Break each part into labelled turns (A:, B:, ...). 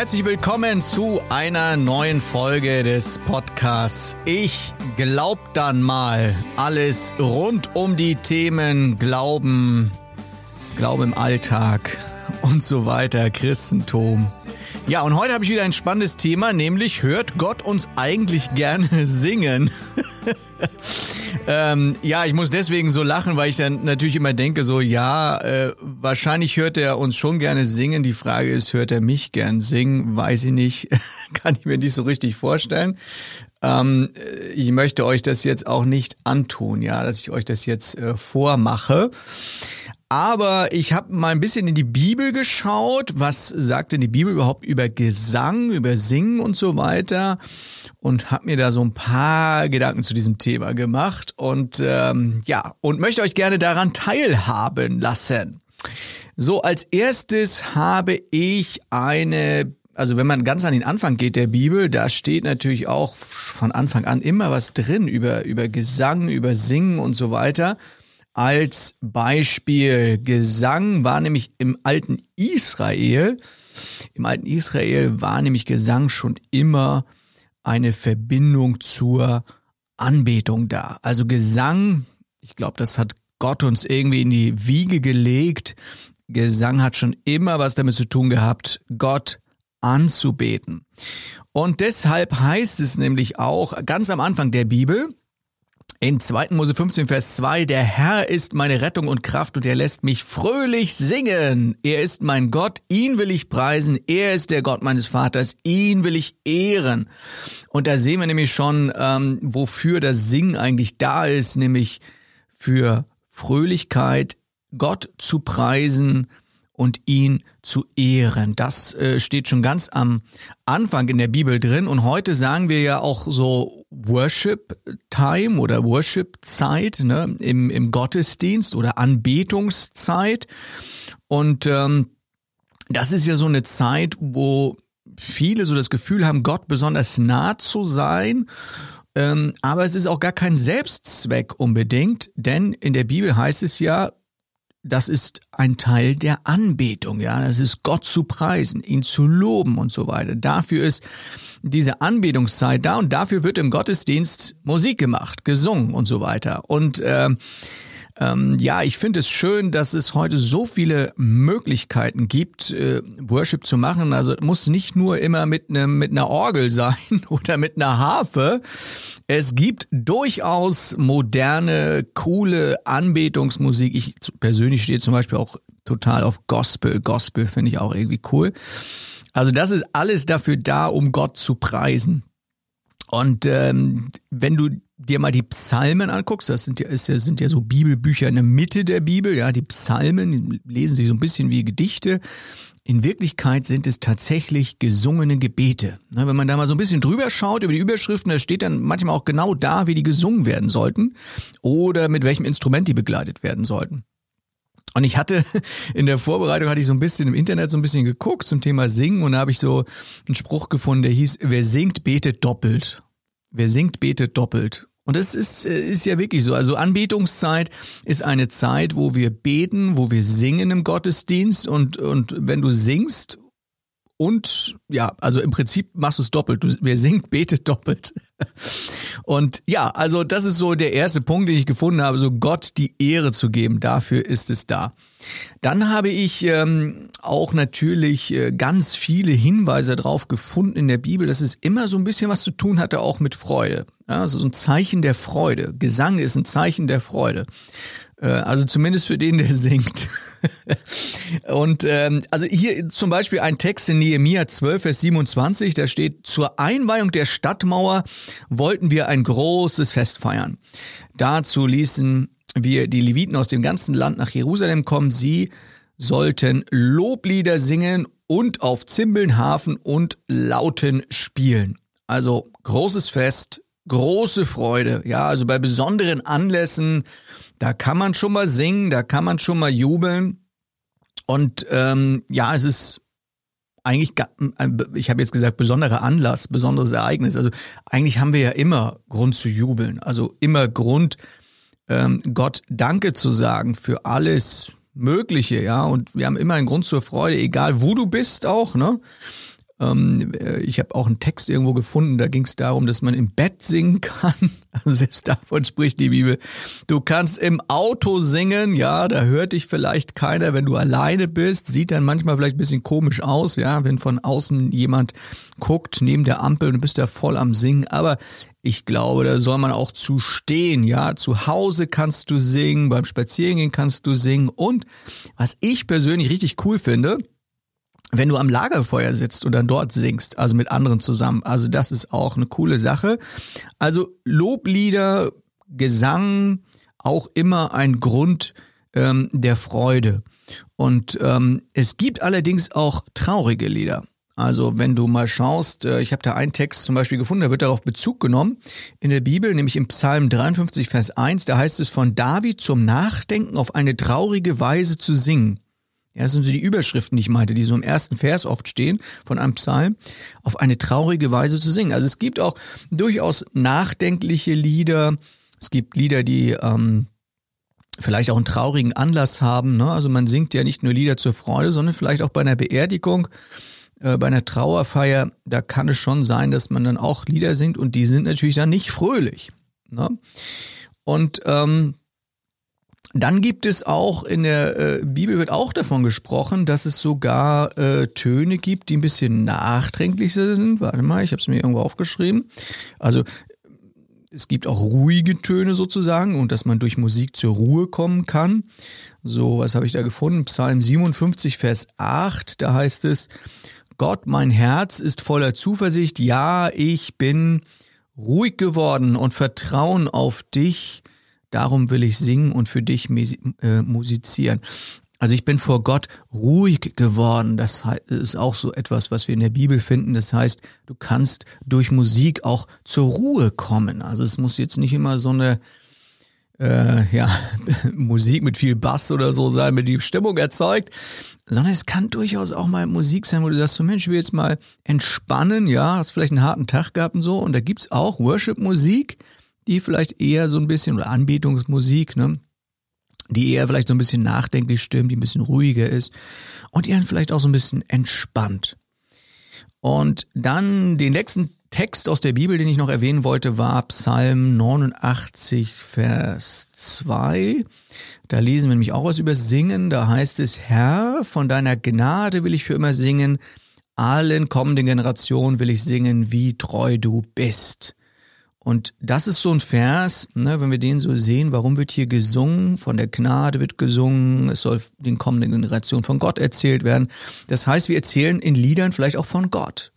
A: Herzlich willkommen zu einer neuen Folge des Podcasts. Ich glaub dann mal alles rund um die Themen Glauben, Glauben im Alltag und so weiter, Christentum. Ja, und heute habe ich wieder ein spannendes Thema, nämlich hört Gott uns eigentlich gerne singen? Ähm, ja, ich muss deswegen so lachen, weil ich dann natürlich immer denke, so ja, äh, wahrscheinlich hört er uns schon gerne singen. Die Frage ist, hört er mich gern singen? Weiß ich nicht, kann ich mir nicht so richtig vorstellen. Ähm, ich möchte euch das jetzt auch nicht antun, ja, dass ich euch das jetzt äh, vormache. Aber ich habe mal ein bisschen in die Bibel geschaut. Was sagt denn die Bibel überhaupt über Gesang, über Singen und so weiter? und habe mir da so ein paar Gedanken zu diesem Thema gemacht und ähm, ja, und möchte euch gerne daran teilhaben lassen. So, als erstes habe ich eine, also wenn man ganz an den Anfang geht der Bibel, da steht natürlich auch von Anfang an immer was drin über, über Gesang, über Singen und so weiter. Als Beispiel Gesang war nämlich im alten Israel, im alten Israel war nämlich Gesang schon immer eine Verbindung zur Anbetung da. Also Gesang, ich glaube, das hat Gott uns irgendwie in die Wiege gelegt. Gesang hat schon immer was damit zu tun gehabt, Gott anzubeten. Und deshalb heißt es nämlich auch ganz am Anfang der Bibel, in 2. Mose 15, Vers 2, der Herr ist meine Rettung und Kraft und er lässt mich fröhlich singen. Er ist mein Gott, ihn will ich preisen. Er ist der Gott meines Vaters, ihn will ich ehren. Und da sehen wir nämlich schon, ähm, wofür das Singen eigentlich da ist, nämlich für Fröhlichkeit, Gott zu preisen und ihn zu ehren. Das äh, steht schon ganz am Anfang in der Bibel drin. Und heute sagen wir ja auch so Worship Time oder Worship Zeit ne, im, im Gottesdienst oder Anbetungszeit. Und ähm, das ist ja so eine Zeit, wo viele so das Gefühl haben, Gott besonders nah zu sein. Ähm, aber es ist auch gar kein Selbstzweck unbedingt, denn in der Bibel heißt es ja, das ist ein Teil der Anbetung, ja. Das ist Gott zu preisen, ihn zu loben und so weiter. Dafür ist diese Anbetungszeit da und dafür wird im Gottesdienst Musik gemacht, gesungen und so weiter. Und äh, ähm, ja, ich finde es schön, dass es heute so viele Möglichkeiten gibt, äh, Worship zu machen. Also muss nicht nur immer mit, ne, mit einer Orgel sein oder mit einer Harfe. Es gibt durchaus moderne, coole Anbetungsmusik. Ich persönlich stehe zum Beispiel auch total auf Gospel. Gospel finde ich auch irgendwie cool. Also das ist alles dafür da, um Gott zu preisen. Und ähm, wenn du dir mal die Psalmen anguckst, das sind ja, ist ja, sind ja so Bibelbücher in der Mitte der Bibel, ja, die Psalmen lesen sich so ein bisschen wie Gedichte. In Wirklichkeit sind es tatsächlich gesungene Gebete. Wenn man da mal so ein bisschen drüber schaut über die Überschriften, da steht dann manchmal auch genau da, wie die gesungen werden sollten oder mit welchem Instrument die begleitet werden sollten. Und ich hatte in der Vorbereitung hatte ich so ein bisschen im Internet so ein bisschen geguckt zum Thema Singen und da habe ich so einen Spruch gefunden, der hieß, wer singt, betet doppelt. Wer singt, betet doppelt. Und das ist, äh, ist ja wirklich so. Also Anbetungszeit ist eine Zeit, wo wir beten, wo wir singen im Gottesdienst und, und wenn du singst und ja, also im Prinzip machst du es doppelt. Du, wer singt, betet doppelt. Und ja, also das ist so der erste Punkt, den ich gefunden habe, so Gott die Ehre zu geben. Dafür ist es da. Dann habe ich ähm, auch natürlich äh, ganz viele Hinweise darauf gefunden in der Bibel, dass es immer so ein bisschen was zu tun hatte, auch mit Freude. Ja, also so ein Zeichen der Freude. Gesang ist ein Zeichen der Freude. Äh, also zumindest für den, der singt. Und ähm, also hier zum Beispiel ein Text in Nehemia 12, Vers 27, da steht, zur Einweihung der Stadtmauer wollten wir ein großes Fest feiern. Dazu ließen wir die Leviten aus dem ganzen Land nach Jerusalem kommen. Sie sollten Loblieder singen und auf Zimbeln, Hafen und Lauten spielen. Also großes Fest, große Freude. Ja, also bei besonderen Anlässen da kann man schon mal singen, da kann man schon mal jubeln. Und ähm, ja, es ist eigentlich, ich habe jetzt gesagt, besonderer Anlass, besonderes Ereignis. Also eigentlich haben wir ja immer Grund zu jubeln. Also immer Grund, ähm, Gott Danke zu sagen für alles Mögliche, ja. Und wir haben immer einen Grund zur Freude, egal wo du bist auch, ne? Ähm, äh, ich habe auch einen Text irgendwo gefunden, da ging es darum, dass man im Bett singen kann. Also selbst davon spricht die Bibel. Du kannst im Auto singen, ja, da hört dich vielleicht keiner, wenn du alleine bist. Sieht dann manchmal vielleicht ein bisschen komisch aus, ja, wenn von außen jemand guckt neben der Ampel und du bist da voll am Singen. Aber ich glaube, da soll man auch zu stehen, ja. Zu Hause kannst du singen, beim Spazierengehen kannst du singen. Und was ich persönlich richtig cool finde, wenn du am Lagerfeuer sitzt und dann dort singst, also mit anderen zusammen. Also das ist auch eine coole Sache. Also Loblieder, Gesang, auch immer ein Grund ähm, der Freude. Und ähm, es gibt allerdings auch traurige Lieder. Also wenn du mal schaust, äh, ich habe da einen Text zum Beispiel gefunden, da wird darauf Bezug genommen in der Bibel, nämlich im Psalm 53, Vers 1, da heißt es von David zum Nachdenken auf eine traurige Weise zu singen. Ja, das sind so die Überschriften, die ich meinte, die so im ersten Vers oft stehen von einem Psalm, auf eine traurige Weise zu singen. Also es gibt auch durchaus nachdenkliche Lieder. Es gibt Lieder, die ähm, vielleicht auch einen traurigen Anlass haben. Ne? Also man singt ja nicht nur Lieder zur Freude, sondern vielleicht auch bei einer Beerdigung, äh, bei einer Trauerfeier. Da kann es schon sein, dass man dann auch Lieder singt und die sind natürlich dann nicht fröhlich. Ne? Und ähm, dann gibt es auch in der äh, Bibel wird auch davon gesprochen, dass es sogar äh, Töne gibt, die ein bisschen nachträglicher sind. Warte mal, ich habe es mir irgendwo aufgeschrieben. Also es gibt auch ruhige Töne sozusagen und dass man durch Musik zur Ruhe kommen kann. So, was habe ich da gefunden? Psalm 57, Vers 8, da heißt es, Gott, mein Herz ist voller Zuversicht, ja, ich bin ruhig geworden und vertrauen auf dich darum will ich singen und für dich äh, musizieren. Also ich bin vor Gott ruhig geworden. Das ist auch so etwas, was wir in der Bibel finden. Das heißt, du kannst durch Musik auch zur Ruhe kommen. Also es muss jetzt nicht immer so eine äh, ja, Musik mit viel Bass oder so sein, mit die Stimmung erzeugt, sondern es kann durchaus auch mal Musik sein, wo du sagst, so Mensch, ich will jetzt mal entspannen, ja, hast vielleicht einen harten Tag gehabt und so. Und da gibt's auch Worship-Musik, die vielleicht eher so ein bisschen, oder Anbetungsmusik, ne? die eher vielleicht so ein bisschen nachdenklich stimmt, die ein bisschen ruhiger ist und die dann vielleicht auch so ein bisschen entspannt. Und dann den nächsten Text aus der Bibel, den ich noch erwähnen wollte, war Psalm 89, Vers 2. Da lesen wir nämlich auch was über Singen. Da heißt es, Herr, von deiner Gnade will ich für immer singen. Allen kommenden Generationen will ich singen, wie treu du bist. Und das ist so ein Vers, ne, wenn wir den so sehen, warum wird hier gesungen? Von der Gnade wird gesungen, es soll den kommenden Generationen von Gott erzählt werden. Das heißt, wir erzählen in Liedern vielleicht auch von Gott.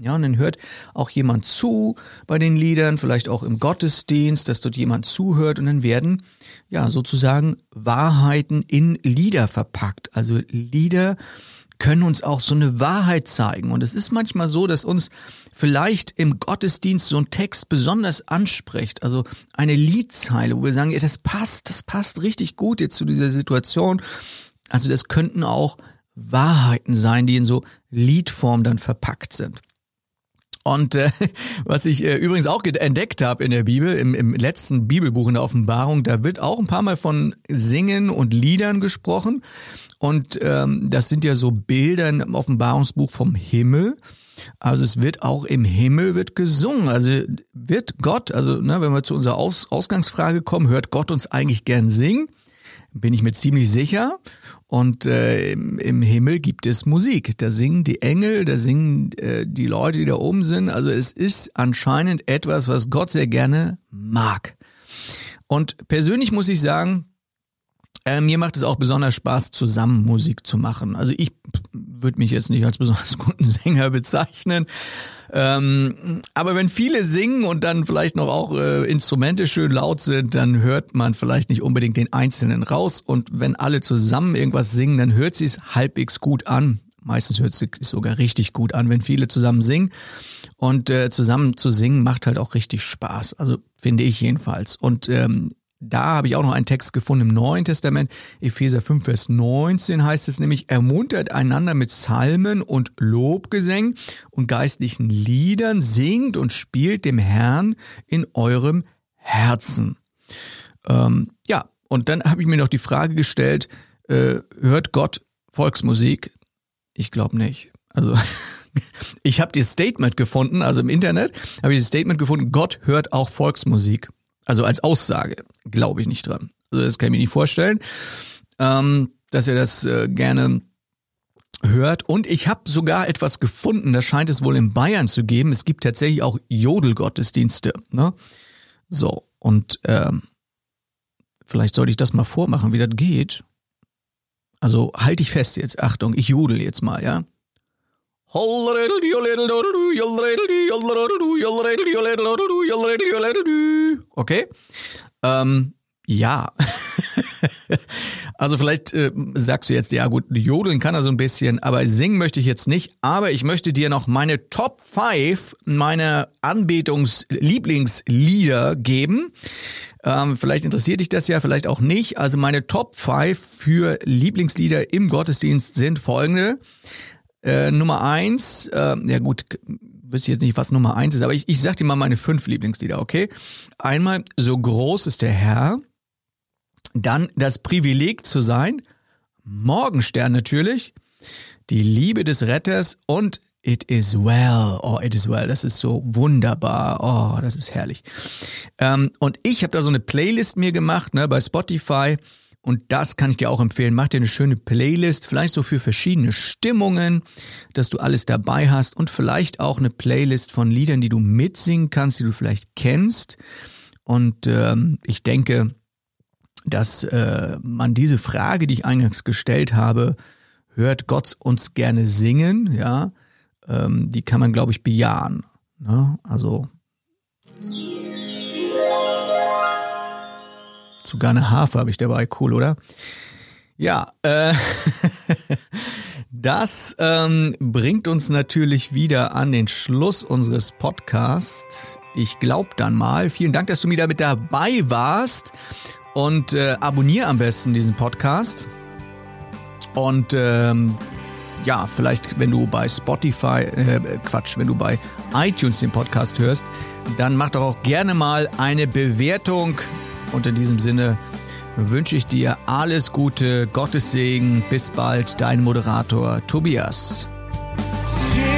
A: Ja, und dann hört auch jemand zu bei den Liedern, vielleicht auch im Gottesdienst, dass dort jemand zuhört und dann werden ja sozusagen Wahrheiten in Lieder verpackt. Also Lieder können uns auch so eine Wahrheit zeigen. Und es ist manchmal so, dass uns vielleicht im Gottesdienst so ein Text besonders anspricht. Also eine Liedzeile, wo wir sagen, ja, das passt, das passt richtig gut jetzt zu dieser Situation. Also das könnten auch Wahrheiten sein, die in so Liedform dann verpackt sind. Und äh, was ich äh, übrigens auch entdeckt habe in der Bibel, im, im letzten Bibelbuch in der Offenbarung, da wird auch ein paar Mal von Singen und Liedern gesprochen. Und ähm, das sind ja so Bilder im Offenbarungsbuch vom Himmel. Also es wird auch im Himmel wird gesungen. Also wird Gott, also ne, wenn wir zu unserer Aus Ausgangsfrage kommen, hört Gott uns eigentlich gern singen? Bin ich mir ziemlich sicher. Und äh, im, im Himmel gibt es Musik. Da singen die Engel, da singen äh, die Leute, die da oben sind. Also es ist anscheinend etwas, was Gott sehr gerne mag. Und persönlich muss ich sagen, äh, mir macht es auch besonders Spaß, zusammen Musik zu machen. Also ich würde mich jetzt nicht als besonders guten Sänger bezeichnen. Ähm, aber wenn viele singen und dann vielleicht noch auch äh, Instrumente schön laut sind, dann hört man vielleicht nicht unbedingt den Einzelnen raus. Und wenn alle zusammen irgendwas singen, dann hört sie es halbwegs gut an. Meistens hört es sich sogar richtig gut an, wenn viele zusammen singen. Und äh, zusammen zu singen macht halt auch richtig Spaß. Also finde ich jedenfalls. Und ähm, da habe ich auch noch einen Text gefunden im Neuen Testament, Epheser 5, Vers 19 heißt es nämlich, ermuntert einander mit Psalmen und Lobgesängen und geistlichen Liedern, singt und spielt dem Herrn in eurem Herzen. Ähm, ja, und dann habe ich mir noch die Frage gestellt, äh, hört Gott Volksmusik? Ich glaube nicht. Also ich habe das Statement gefunden, also im Internet habe ich das Statement gefunden, Gott hört auch Volksmusik. Also als Aussage glaube ich nicht dran. Also das kann ich mir nicht vorstellen, ähm, dass er das äh, gerne hört. Und ich habe sogar etwas gefunden, das scheint es wohl in Bayern zu geben. Es gibt tatsächlich auch Jodelgottesdienste. Ne? So, und ähm, vielleicht sollte ich das mal vormachen, wie das geht. Also halte ich fest jetzt. Achtung, ich jodel jetzt mal, ja. Okay. Ähm, ja. also vielleicht äh, sagst du jetzt, ja gut, jodeln kann er so ein bisschen, aber singen möchte ich jetzt nicht. Aber ich möchte dir noch meine Top 5 meiner Anbetungs-Lieblingslieder geben. Ähm, vielleicht interessiert dich das ja, vielleicht auch nicht. Also meine Top 5 für Lieblingslieder im Gottesdienst sind folgende. Äh, Nummer eins, äh, ja gut, wüsste jetzt nicht, was Nummer eins ist, aber ich, ich sag dir mal meine fünf Lieblingslieder, okay? Einmal, so groß ist der Herr. Dann das Privileg zu sein, Morgenstern natürlich, die Liebe des Retters und It is well. Oh, it is well. Das ist so wunderbar. Oh, das ist herrlich. Ähm, und ich habe da so eine Playlist mir gemacht, ne, bei Spotify. Und das kann ich dir auch empfehlen. Mach dir eine schöne Playlist, vielleicht so für verschiedene Stimmungen, dass du alles dabei hast und vielleicht auch eine Playlist von Liedern, die du mitsingen kannst, die du vielleicht kennst. Und ähm, ich denke, dass äh, man diese Frage, die ich eingangs gestellt habe, hört Gott uns gerne singen, ja, ähm, die kann man, glaube ich, bejahen. Ne? Also sogar eine Harfe habe ich dabei, cool, oder? Ja, äh, das ähm, bringt uns natürlich wieder an den Schluss unseres Podcasts. Ich glaube dann mal. Vielen Dank, dass du wieder mit dabei warst. Und äh, abonniere am besten diesen Podcast. Und ähm, ja, vielleicht, wenn du bei Spotify, äh, Quatsch, wenn du bei iTunes den Podcast hörst, dann mach doch auch gerne mal eine Bewertung. Und in diesem Sinne wünsche ich dir alles Gute, Gottes Segen. Bis bald, dein Moderator Tobias. Jesus,